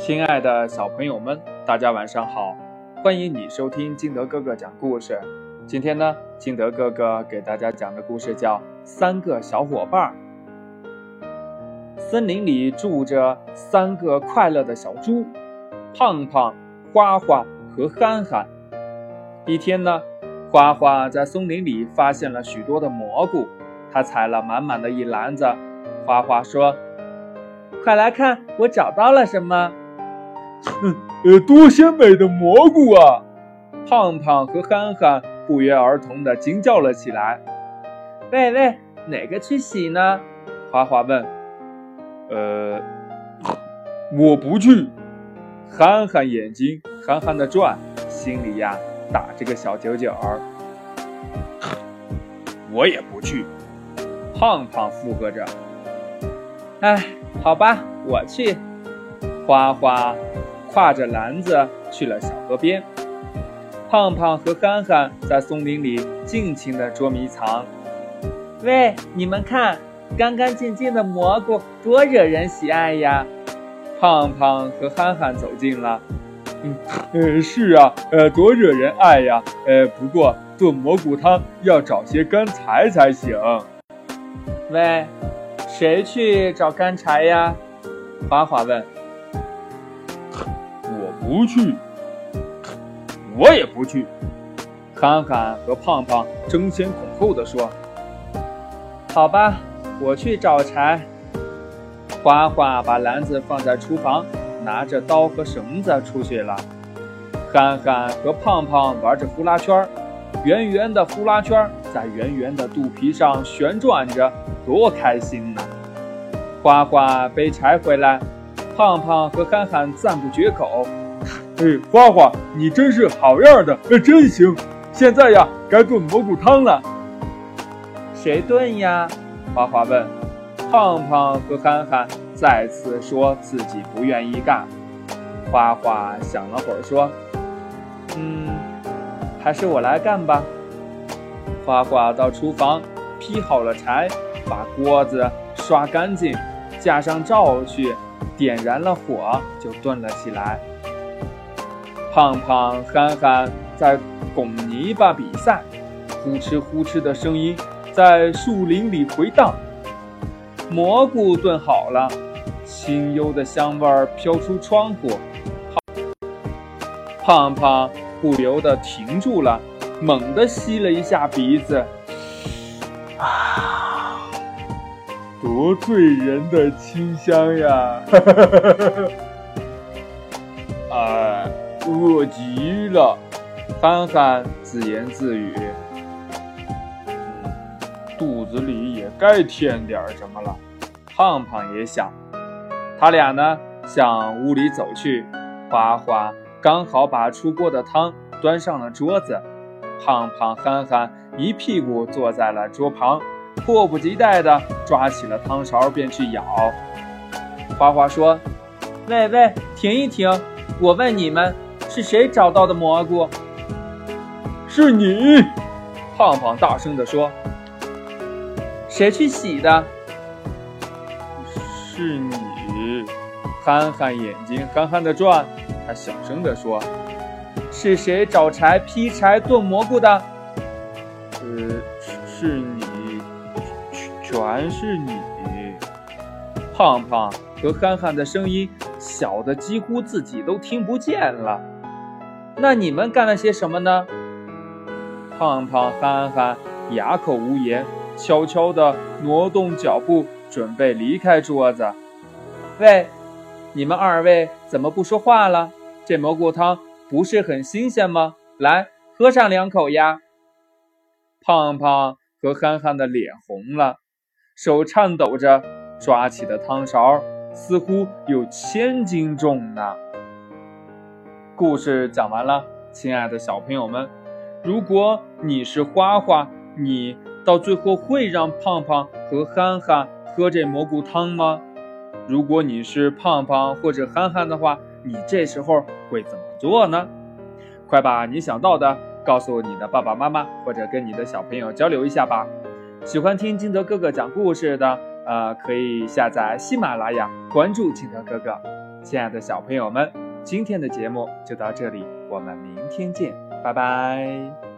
亲爱的小朋友们，大家晚上好！欢迎你收听金德哥哥讲故事。今天呢，金德哥哥给大家讲的故事叫《三个小伙伴》。森林里住着三个快乐的小猪：胖胖、花花和憨憨。一天呢，花花在松林里发现了许多的蘑菇，他采了满满的一篮子。花花说：“快来看，我找到了什么！”哼 呃，多鲜美的蘑菇啊！胖胖和憨憨不约而同地惊叫了起来。喂喂，哪个去洗呢？花花问。呃，我不去。憨憨眼睛憨憨地转，心里呀打着个小九九儿。我也不去。胖胖附和着。哎，好吧，我去。花花。挎着篮子去了小河边，胖胖和憨憨在松林里尽情地捉迷藏。喂，你们看，干干净净的蘑菇多惹人喜爱呀！胖胖和憨憨走近了。嗯，呃，是啊，呃，多惹人爱呀！呃，不过炖蘑菇汤要找些干柴才行。喂，谁去找干柴呀？花花问。不去，我也不去。憨憨和胖胖争先恐后地说：“好吧，我去找柴。”花花把篮子放在厨房，拿着刀和绳子出去了。憨憨和胖胖玩着呼啦圈，圆圆的呼啦圈在圆圆的肚皮上旋转着，多开心呐！花花背柴回来，胖胖和憨憨赞不绝口。哎，花花，你真是好样的，真行！现在呀，该炖蘑菇汤了。谁炖呀？花花问。胖胖和憨憨再次说自己不愿意干。花花想了会儿说：“嗯，还是我来干吧。”花花到厨房劈好了柴，把锅子刷干净，架上灶去，点燃了火，就炖了起来。胖胖、憨憨在拱泥巴比赛，呼哧呼哧的声音在树林里回荡。蘑菇炖好了，清幽的香味儿飘出窗户。胖胖不由得停住了，猛地吸了一下鼻子，啊，多醉人的清香呀！哈哈哈哈哈！哎。饿极了，憨憨自言自语：“肚子里也该添点什么了。”胖胖也想。他俩呢，向屋里走去。花花刚好把出锅的汤端上了桌子。胖胖、憨憨一屁股坐在了桌旁，迫不及待地抓起了汤勺便去舀。花花说：“喂喂，停一停！我问你们。”是谁找到的蘑菇？是你！胖胖大声地说。谁去洗的？是你！憨憨眼睛憨憨地转，他小声地说：“是谁找柴劈柴炖蘑菇的？”呃，是你，全是你！胖胖和憨憨的声音小的几乎自己都听不见了。那你们干了些什么呢？胖胖、憨憨哑口无言，悄悄地挪动脚步，准备离开桌子。喂，你们二位怎么不说话了？这蘑菇汤不是很新鲜吗？来，喝上两口呀！胖胖和憨憨的脸红了，手颤抖着抓起的汤勺，似乎有千斤重呢。故事讲完了，亲爱的小朋友们，如果你是花花，你到最后会让胖胖和憨憨喝这蘑菇汤吗？如果你是胖胖或者憨憨的话，你这时候会怎么做呢？快把你想到的告诉你的爸爸妈妈，或者跟你的小朋友交流一下吧。喜欢听金德哥哥讲故事的，呃，可以下载喜马拉雅，关注金德哥哥。亲爱的小朋友们，今天的节目就到这里，我们明天见，拜拜。